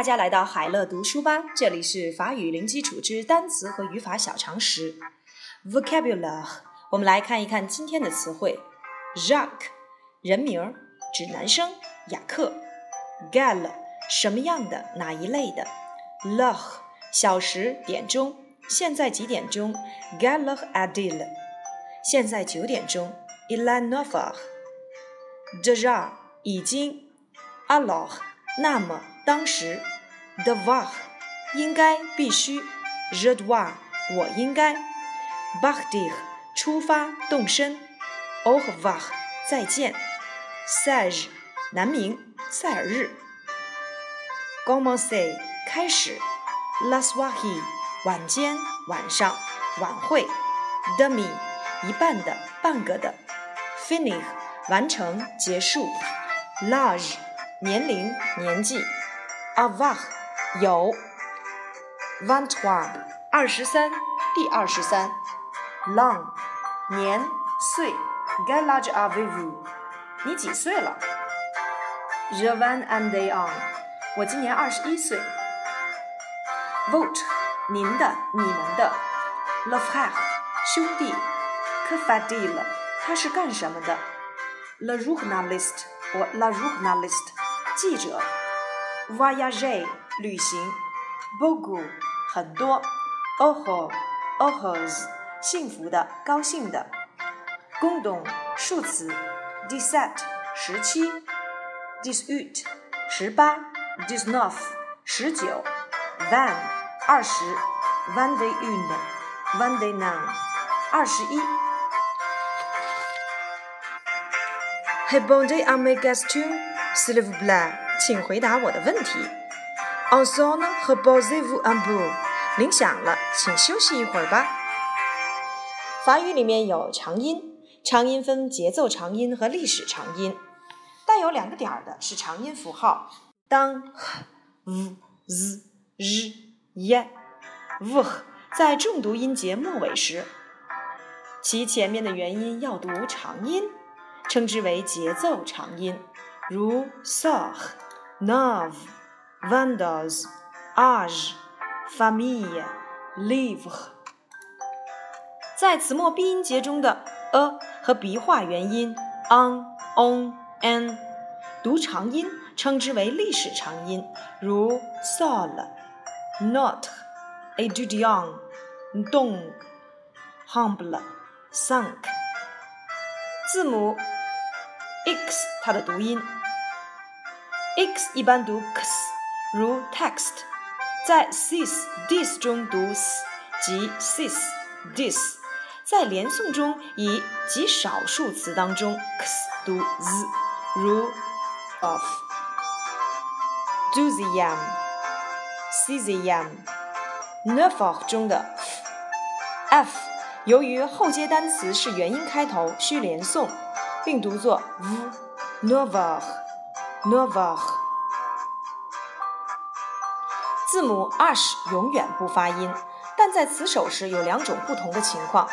大家来到海乐读书吧，这里是法语零基础之单词和语法小常识。Vocabulary，我们来看一看今天的词汇。Jacques，人名，指男生雅克。Gal，什么样的，哪一类的？L'heure，小时，点钟。现在几点钟？Gal l'heure est-il？现在九点钟。Il est neuf heures。Déjà，已经。Alors，那么。当时，devoir 应该必须，je dois 我应该，BAHDIR 出发动身，au revoir 再见，sage 南名塞尔日 g o m e n c e 开始，la soirée 晚间晚上晚会，demi 一半的半个的 finish 完成结束 large 年龄年纪。avoir 有 v i n t r o i 二十三，第二十三，long，年岁 g a l a g e avez v o u 你几岁了？Je vingt un an，我今年二十一岁。vote，您的，你们的，le frère 兄弟，que fait-il？他是干什么的？le journaliste 或 la journaliste 记者。，voyage 旅行，beaucoup 很多，heureux heureux 幸福的，高兴的，condom 数词，dix-sept 十七，dix-huit 十八，dix-neuf 十九，vingt 二十，vingt-et-un vingt-et-un 二十一。Répondez à mes questions, Slivbly，请回答我的问题。Ensemble, reposez-vous un peu。铃响了，请休息一会儿吧。法语里面有长音，长音分节奏长音和历史长音。带有两个点儿的是长音符号。当 h、v、z、r、y、v 在重读音节末尾时，其前面的元音要读长音，称之为节奏长音，如 sor。Nove, vingt-deux, âge, famille, livre。在词末闭音节中的 a 和鼻化元音 an, on, n，读长音，称之为历史长音，如 sol, not, étudiant, donc, humble, cinq。字母 x 它的读音。X 一般读 x，如 text，在 this this 中读 s 即 this this，在连诵中以极少数词当中 x 读 z，如 of。do the yam，see the yam，never 中的 f，f 由于后接单词是元音开头，需连诵，并读作 v nefo v，never。Never。字母 ash 永远不发音，但在词首时有两种不同的情况。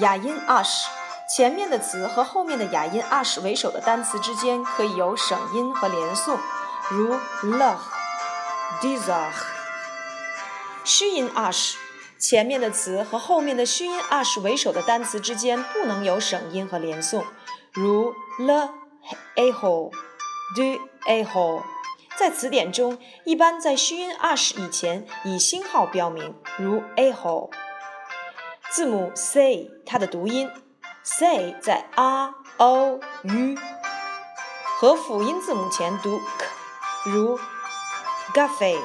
哑音 ash 前面的词和后面的哑音 ash 为首的单词之间可以有省音和连诵，如 love、desire。虚音 ash 前面的词和后面的虚音 ash 为首的单词之间不能有省音和连诵，如 le、a do a ho，在词典中一般在虚音 ash 以前以星号标明，如 a ho。字母 c 它的读音 c 在 a o u 和辅音字母前读 k，如 gaffy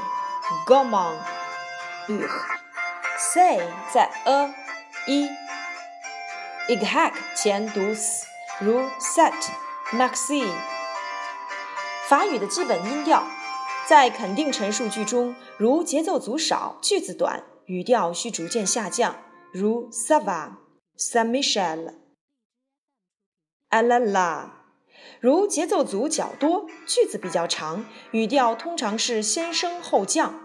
goman u。c 在 a e i g h a k 前读 s，如 set maxi。法语的基本音调，在肯定陈述句中，如节奏组少、句子短，语调需逐渐下降，如 ça va、ça Michel、a la la 如节奏组较多、句子比较长，语调通常是先升后降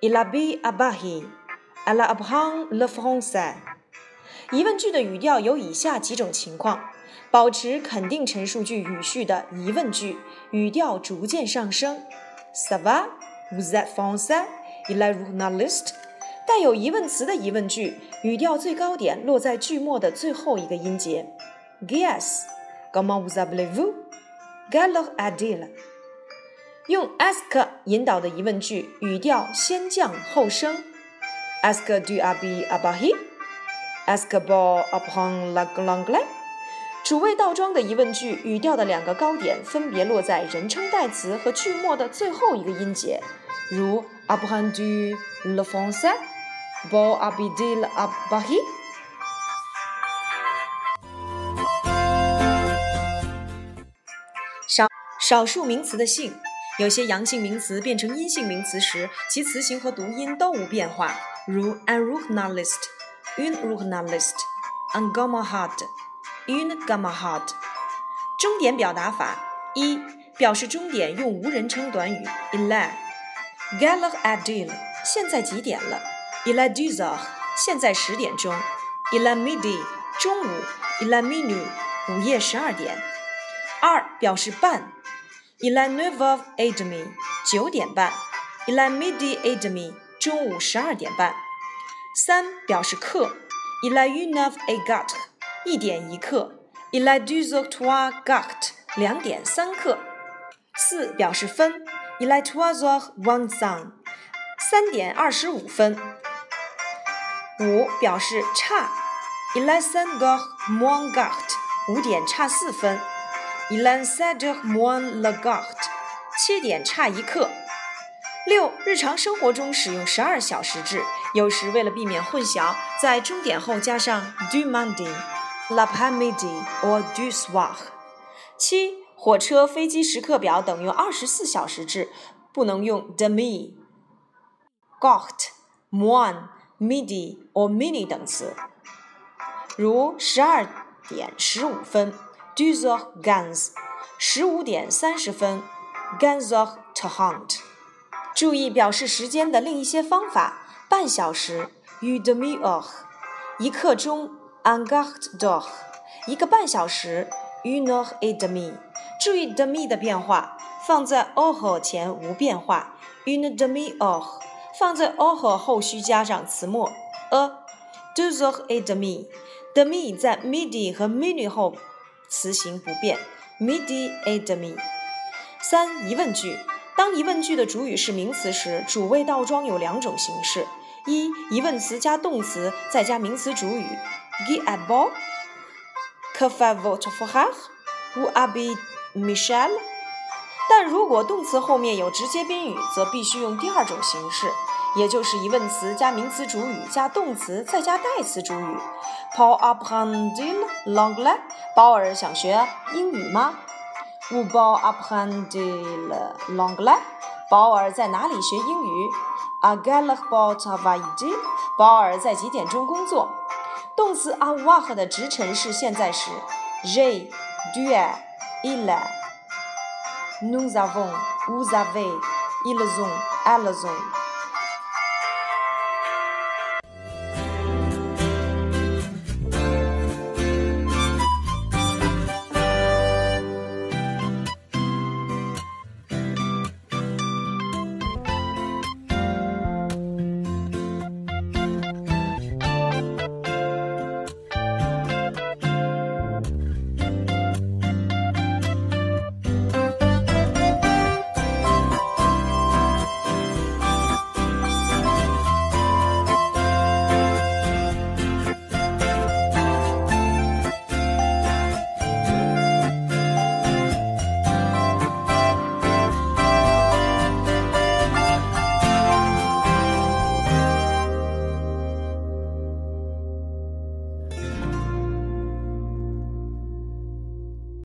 ，il habite à Paris，elle apprend le français。疑问句的语调有以下几种情况。保持肯定陈述句语序的疑问句，语调逐渐上升。Ça va? Vous êtes français? Il est journaliste. 带有疑问词的疑问句，语调最高点落在句末的最后一个音节。Guess. Comment vous appelez-vous? Quelle heure est-il? 用 ask 引导的疑问句，语调先降后升。Est-ce que tu habites à Paris? Est-ce que pour apprendre l'anglais? 主谓倒装的疑问句语调的两个高点分别落在人称代词和句末的最后一个音节，如，Apa handu, La Fonsa, Bo Abidil Abahi。少少数名词的性，有些阳性名词变成阴性名词时，其词形和读音都无变化，如，An Ruhnalist，An Ruhnalist，An Gama Had。In gamahad，。终点表达法一，表示终点用无人称短语 il est。Quelle heure est-il？现在几点了 i l a d u z a。现在十点钟。i l a midi。中午。i l a minu。午夜十二点。二，表示半。Il est neuf heures et demi。九点半。i l a midi a d m i。中午十二点半。三，表示刻。Il est une heure et quart。一点一刻。Il a deux o c t o i r g a r t。两点三刻。四，表示分。Il est trois heures vingt-cinq。三点二十五分。五，表示差。Il est cinq heures moins quart。五点差四分。Il est sept heures moins le quart。七点差一刻。六，日常生活中使用十二小时制，有时为了避免混淆，在终点后加上 du matin、l a p a m i d i or du soir。七，火车、飞机时刻表等用二十四小时制，不能用 demi、quart、moins、midi or mini 等词。如十二点十五分 douze heures quinze，十五点三十分 quinze heures trente。注意表示时间的另一些方法：半小时 une demi-heure，一刻钟 a n g a r t d o c h 一个半小时 une heure et demie。注意 demi 的变化，放在 heure 前无变化 u n d e m i o h 放在 heure 后需加上词末 a。deux heures et demie，demi 在 midi 和 mini 后词形不变，midi e d e m i。三疑问句。当疑问句的主语是名词时，主谓倒装有两种形式：一、疑问词加动词，再加名词主语。Qui est beau？Que fait votre frère？Où habite Michel？但如果动词后面有直接宾语，则必须用第二种形式，也就是疑问词加名词主语加动词再加代词主语。Paul apprend-il l'anglais？鲍尔想学英语吗？Où apprend-il l'anglais？保尔在哪里学英语？À quelle heure travaille-t-il？保尔在几点钟工作？动词 avoir 的直陈是现在时，j'ai、tu es、il est。Nous avons、vous avez、ils ont、elles ont。